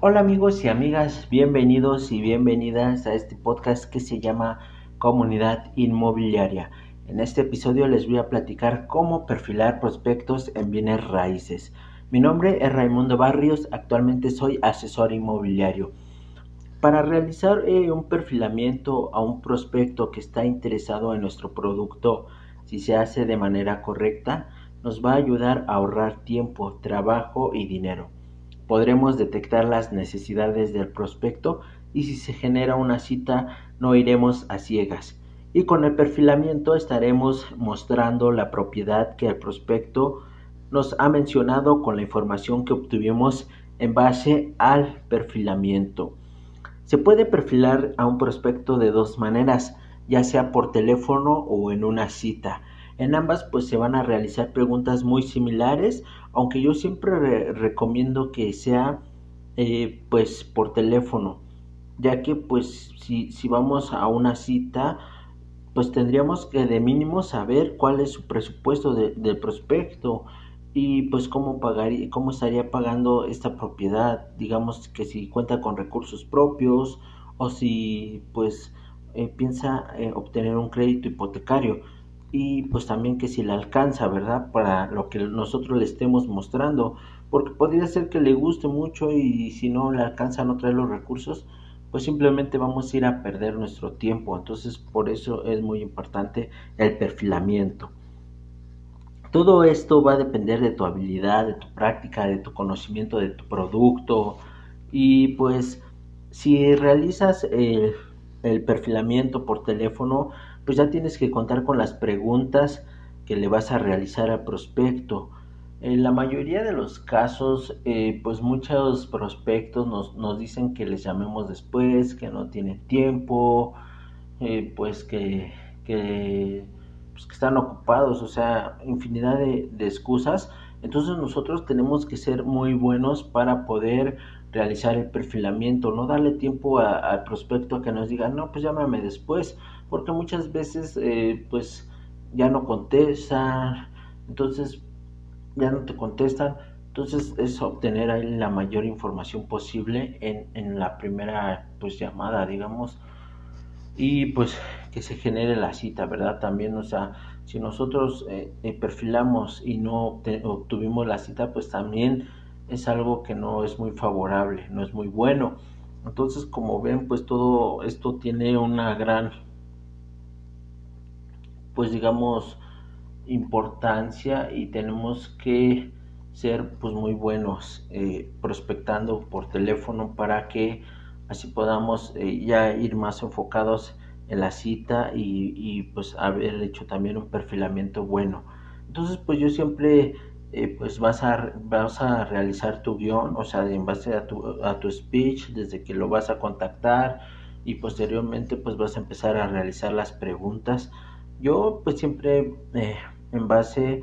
Hola amigos y amigas, bienvenidos y bienvenidas a este podcast que se llama Comunidad Inmobiliaria. En este episodio les voy a platicar cómo perfilar prospectos en bienes raíces. Mi nombre es Raimundo Barrios, actualmente soy asesor inmobiliario. Para realizar eh, un perfilamiento a un prospecto que está interesado en nuestro producto, si se hace de manera correcta, nos va a ayudar a ahorrar tiempo, trabajo y dinero. Podremos detectar las necesidades del prospecto y si se genera una cita no iremos a ciegas. Y con el perfilamiento estaremos mostrando la propiedad que el prospecto nos ha mencionado con la información que obtuvimos en base al perfilamiento. Se puede perfilar a un prospecto de dos maneras, ya sea por teléfono o en una cita. En ambas pues se van a realizar preguntas muy similares, aunque yo siempre recomiendo que sea eh, pues por teléfono, ya que pues si, si vamos a una cita pues tendríamos que de mínimo saber cuál es su presupuesto del prospecto y pues cómo pagaría, cómo estaría pagando esta propiedad, digamos que si cuenta con recursos propios o si pues eh, piensa eh, obtener un crédito hipotecario y pues también que si le alcanza, ¿verdad? Para lo que nosotros le estemos mostrando, porque podría ser que le guste mucho y si no le alcanza no traer los recursos, pues simplemente vamos a ir a perder nuestro tiempo. Entonces por eso es muy importante el perfilamiento. Todo esto va a depender de tu habilidad, de tu práctica, de tu conocimiento de tu producto y pues si realizas el, el perfilamiento por teléfono, pues ya tienes que contar con las preguntas que le vas a realizar al prospecto. En la mayoría de los casos, eh, pues muchos prospectos nos, nos, dicen que les llamemos después, que no tienen tiempo, eh, pues que, que, pues que, están ocupados, o sea, infinidad de, de excusas. Entonces nosotros tenemos que ser muy buenos para poder realizar el perfilamiento, no darle tiempo al prospecto a que nos diga, no, pues llámame después, porque muchas veces eh, pues ya no contestan, entonces ya no te contestan, entonces es obtener ahí la mayor información posible en, en la primera pues llamada, digamos, y pues que se genere la cita, ¿verdad? También, o sea, si nosotros eh, eh perfilamos y no obtuvimos la cita, pues también es algo que no es muy favorable, no es muy bueno. Entonces, como ven, pues todo esto tiene una gran, pues digamos, importancia y tenemos que ser pues muy buenos eh, prospectando por teléfono para que así podamos ya ir más enfocados en la cita y, pues haber hecho también un perfilamiento bueno. Entonces pues yo siempre eh, pues vas a, vas a realizar tu guion, o sea, en base a tu, a tu speech, desde que lo vas a contactar y posteriormente pues vas a empezar a realizar las preguntas. Yo pues siempre eh, en base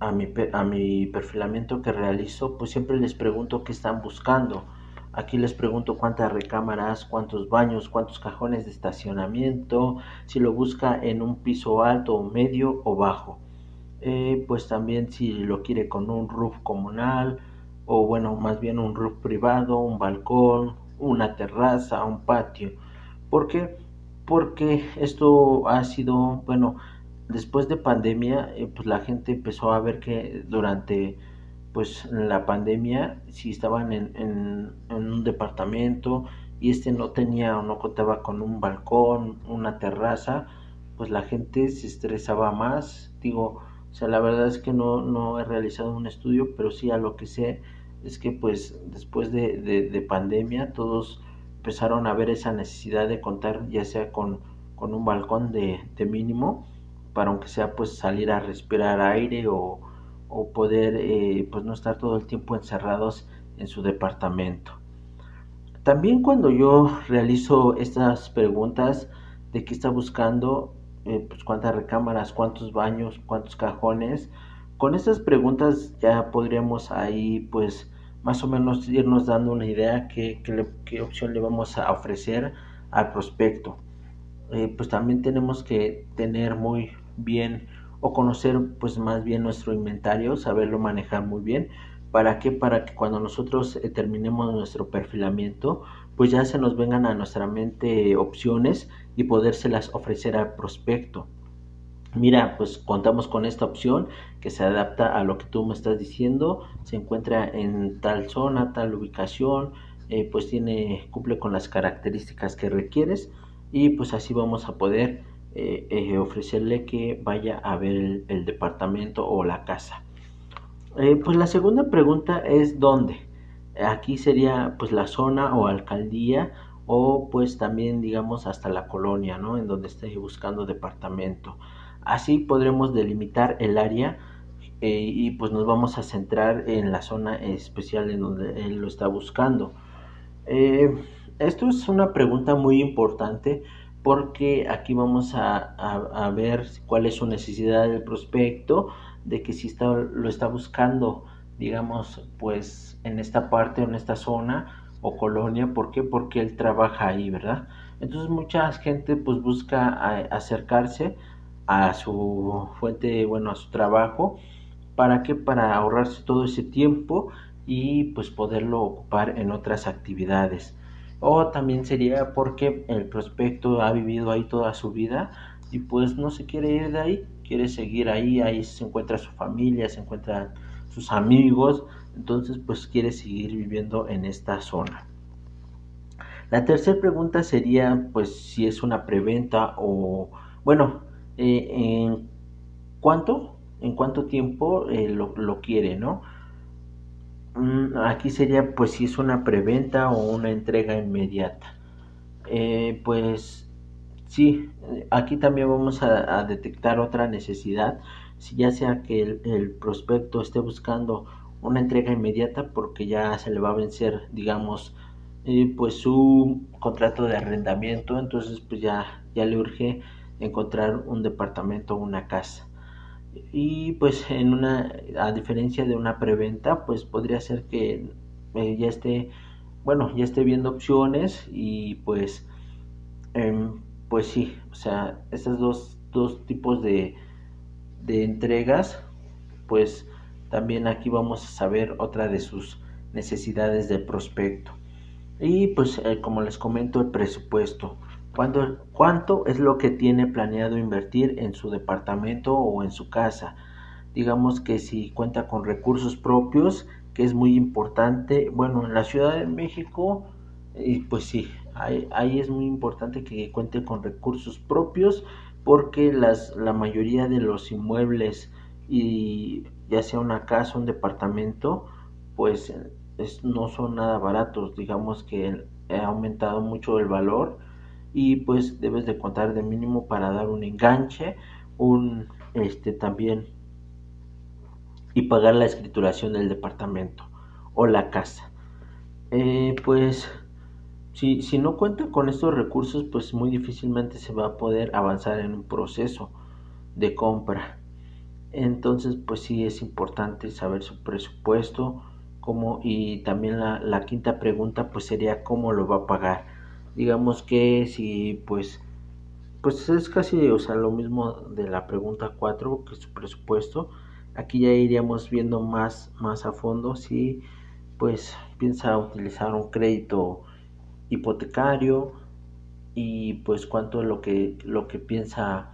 a mi, a mi perfilamiento que realizo, pues siempre les pregunto qué están buscando. Aquí les pregunto cuántas recámaras, cuántos baños, cuántos cajones de estacionamiento, si lo busca en un piso alto medio o bajo. Eh, pues también si lo quiere con un roof comunal o bueno, más bien un roof privado, un balcón, una terraza, un patio. ¿Por qué? Porque esto ha sido, bueno, después de pandemia, eh, pues la gente empezó a ver que durante pues la pandemia, si estaban en, en, en un departamento y este no tenía o no contaba con un balcón, una terraza, pues la gente se estresaba más, digo, o sea, la verdad es que no, no he realizado un estudio, pero sí a lo que sé es que pues después de, de, pandemia todos empezaron a ver esa necesidad de contar ya sea con, con un balcón de, de, mínimo para aunque sea pues salir a respirar aire o, o poder eh, pues no estar todo el tiempo encerrados en su departamento. También cuando yo realizo estas preguntas de qué está buscando, eh, pues cuántas recámaras, cuántos baños, cuántos cajones. Con estas preguntas ya podríamos ahí pues más o menos irnos dando una idea qué, qué, opción le vamos a ofrecer al prospecto. Eh, pues también tenemos que tener muy bien o conocer pues más bien nuestro inventario, saberlo manejar muy bien, ¿Para qué? Para que cuando nosotros eh, terminemos nuestro perfilamiento, pues ya se nos vengan a nuestra mente opciones y podérselas ofrecer al prospecto. Mira, pues contamos con esta opción que se adapta a lo que tú me estás diciendo, se encuentra en tal zona, tal ubicación, eh, pues tiene, cumple con las características que requieres y pues así vamos a poder eh, eh, ofrecerle que vaya a ver el, departamento o la casa. pues la segunda pregunta es dónde. Aquí sería pues la zona o alcaldía o pues también digamos hasta la colonia, ¿no? En donde esté buscando departamento. Así podremos delimitar el área y pues nos vamos a centrar en la zona especial en donde él lo está buscando. Eh, esto es una pregunta muy importante porque aquí vamos a, ver cuál es su necesidad del prospecto, de que si está, lo está buscando, digamos, pues en esta parte o en esta zona o colonia, ¿por qué? Porque él trabaja ahí, ¿verdad? Entonces mucha gente pues busca acercarse a su fuente, bueno, a su trabajo, ¿para qué? Para ahorrarse todo ese tiempo y pues poderlo ocupar en otras actividades. O también sería porque el prospecto ha vivido ahí toda su vida y pues no se quiere ir de ahí, quiere seguir ahí, ahí se encuentra su familia, se encuentran sus amigos, entonces pues quiere seguir viviendo en esta zona. La tercera pregunta sería pues si es una preventa o bueno, eh, en cuánto, en cuánto tiempo eh, lo, lo quiere, ¿no? Aquí sería pues si es una preventa o una entrega inmediata. Eh, pues sí, aquí también vamos a, detectar otra necesidad, si ya sea que el, prospecto esté buscando una entrega inmediata porque ya se le va a vencer, digamos, eh, pues su contrato de arrendamiento, entonces pues ya, ya le urge encontrar un departamento o una casa y pues en una a diferencia de una preventa pues podría ser que eh, ya esté bueno ya esté viendo opciones y pues em, pues sí o sea estos dos, dos tipos de, de entregas pues también aquí vamos a saber otra de sus necesidades de prospecto. Y pues eh, como les comento el presupuesto ¿Cuánto, es lo que tiene planeado invertir en su departamento o en su casa? Digamos que si cuenta con recursos propios, que es muy importante. Bueno, en la Ciudad de México, y pues sí, ahí, ahí, es muy importante que cuente con recursos propios porque las, la mayoría de los inmuebles y ya sea una casa, un departamento, pues no son nada baratos. Digamos que ha aumentado mucho el valor y pues debes de contar de mínimo para dar un enganche, un este también y pagar la escrituración del departamento o la casa. Eh, pues si, si no cuenta con estos recursos, pues muy difícilmente se va a poder avanzar en un proceso de compra. Entonces, pues sí es importante saber su presupuesto, cómo, y también la, la quinta pregunta, pues sería cómo lo va a pagar digamos que si pues pues es casi o sea lo mismo de la pregunta 4 que su presupuesto. Aquí ya iríamos viendo más más a fondo si pues piensa utilizar un crédito hipotecario y pues cuánto es lo que lo que piensa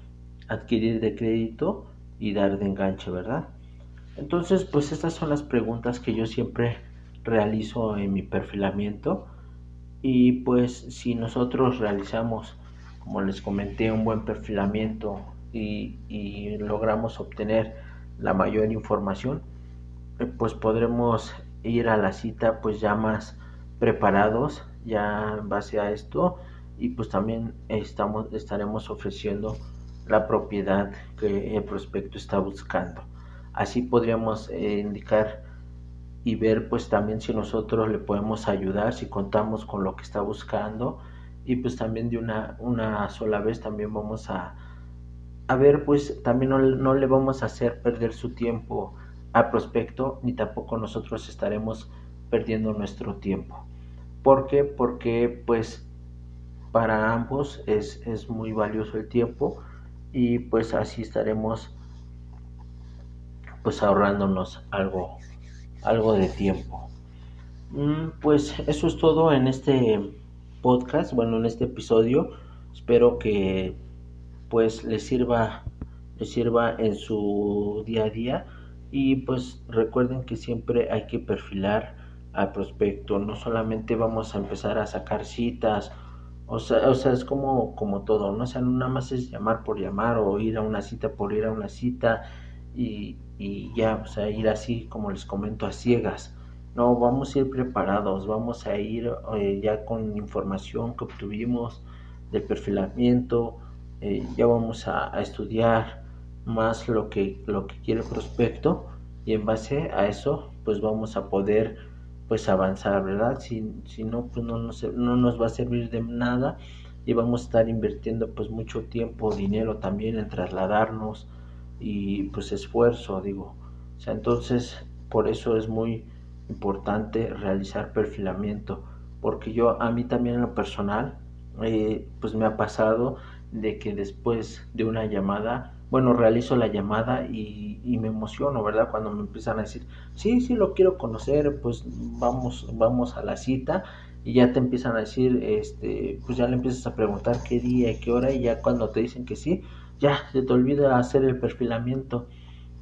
adquirir de crédito y dar de enganche verdad entonces pues estas son las preguntas que yo siempre realizo en mi perfilamiento y pues si nosotros realizamos, como les comenté, un buen perfilamiento y, logramos obtener la mayor información, eh, pues podremos ir a la cita pues ya más preparados ya en base a esto y pues también estamos estaremos ofreciendo la propiedad que el prospecto está buscando. Así podríamos eh, indicar y ver pues también si nosotros le podemos ayudar, si contamos con lo que está buscando y pues también de una, una sola vez también vamos a, a ver pues también no, le vamos a hacer perder su tiempo al prospecto ni tampoco nosotros estaremos perdiendo nuestro tiempo. ¿Por qué? Porque pues para ambos es, es muy valioso el tiempo y pues así estaremos pues ahorrándonos algo algo de tiempo. Mm, pues eso es todo en este podcast, bueno, en este episodio. Espero que pues les sirva les sirva en su día a día y pues recuerden que siempre hay que perfilar al prospecto, no solamente vamos a empezar a sacar citas, o sea, o sea es como, como todo, no o sea, nada más es llamar por llamar o ir a una cita por ir a una cita y, y ya, o sea, ir así como les comento a ciegas. No, vamos a ir preparados, vamos a ir eh, ya con información que obtuvimos de perfilamiento, eh, ya vamos a, a, estudiar más lo que, lo que quiere el prospecto y en base a eso pues vamos a poder pues avanzar, ¿verdad? Si, si no, pues no nos, no nos va a servir de nada y vamos a estar invirtiendo pues mucho tiempo, dinero también en trasladarnos y pues esfuerzo, digo. O sea, entonces por eso es muy importante realizar perfilamiento, porque yo a mí también en lo personal, eh, pues me ha pasado de que después de una llamada, bueno, realizo la llamada y, me emociono, ¿verdad? Cuando me empiezan a decir, sí, sí, lo quiero conocer, pues vamos, vamos a la cita y ya te empiezan a decir, este, pues ya le empiezas a preguntar qué día y qué hora y ya cuando te dicen que sí, ya se te olvida hacer el perfilamiento.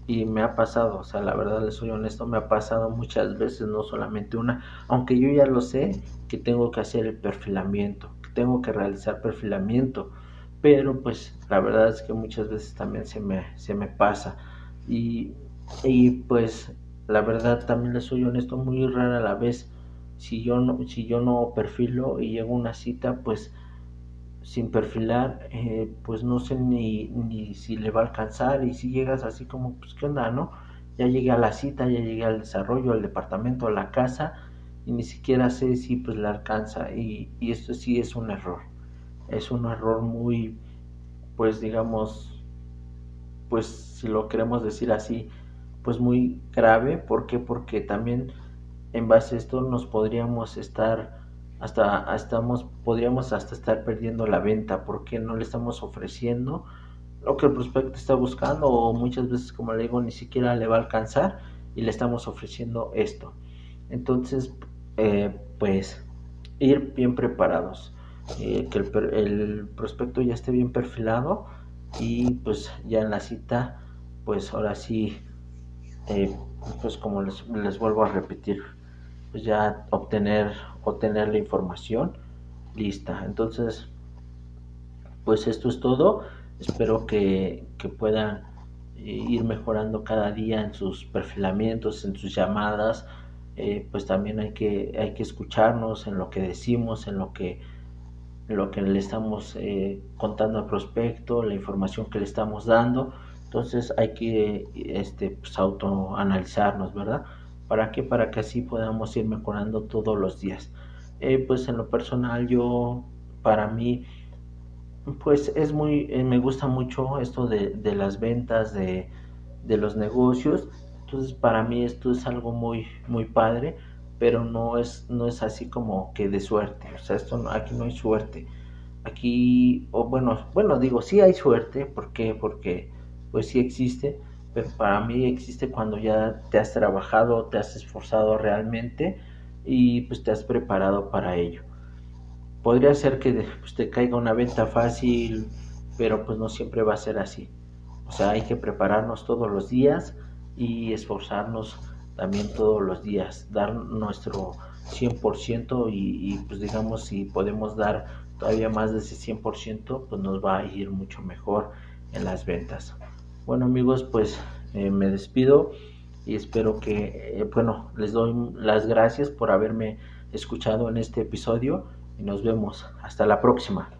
Y me ha pasado, o sea, la verdad les soy honesto, me ha pasado muchas veces, no solamente una, aunque yo ya lo sé, que tengo que hacer el perfilamiento, que tengo que realizar perfilamiento, pero pues la verdad es que muchas veces también se me, se me pasa. Y, y pues la verdad también les soy honesto, muy rara a la vez, si yo no, si yo no perfilo y llego a una cita, pues sin perfilar, eh, pues no sé ni, ni si le va a alcanzar y si llegas así como, pues qué onda, ¿no? Ya llegué a la cita, ya llegué al desarrollo, al departamento, a la casa y ni siquiera sé si pues le alcanza y, y esto sí es un error, es un error muy, pues digamos, pues si lo queremos decir así, pues muy grave, ¿por qué? Porque también en base a esto nos podríamos estar hasta estamos podríamos hasta estar perdiendo la venta porque no le estamos ofreciendo lo que el prospecto está buscando o muchas veces como le digo ni siquiera le va a alcanzar y le estamos ofreciendo esto. Entonces eh, pues ir bien preparados eh, que el, el, prospecto ya esté bien perfilado y pues ya en la cita pues ahora sí eh, pues como les, les vuelvo a repetir pues ya obtener obtener la información lista. Entonces pues esto es todo. Espero que, que puedan ir mejorando cada día en sus perfilamientos en sus llamadas. Eh, pues también hay que hay que escucharnos en lo que decimos en lo que lo que le estamos eh, contando al prospecto la información que le estamos dando. Entonces hay que este pues autoanalizarnos verdad ¿Para qué? Para que así podamos ir mejorando todos los días. Eh, pues en lo personal yo, para mí, pues es muy, eh, me gusta mucho esto de, de las ventas, de, de, los negocios. Entonces para mí esto es algo muy, muy padre, pero no es, no es así como que de suerte. O sea, esto aquí no hay suerte. Aquí, o bueno, bueno, digo, sí hay suerte. ¿Por qué? Porque pues sí existe, pero para mí existe cuando ya te has trabajado, te has esforzado realmente y pues te has preparado para ello. Podría ser que pues, te caiga una venta fácil, pero pues no siempre va a ser así. O sea, hay que prepararnos todos los días y esforzarnos también todos los días, dar nuestro 100% y, y pues digamos si podemos dar todavía más de ese 100%, pues nos va a ir mucho mejor en las ventas. Bueno amigos, pues eh, me despido y espero que, eh, bueno, les doy las gracias por haberme escuchado en este episodio y nos vemos. Hasta la próxima.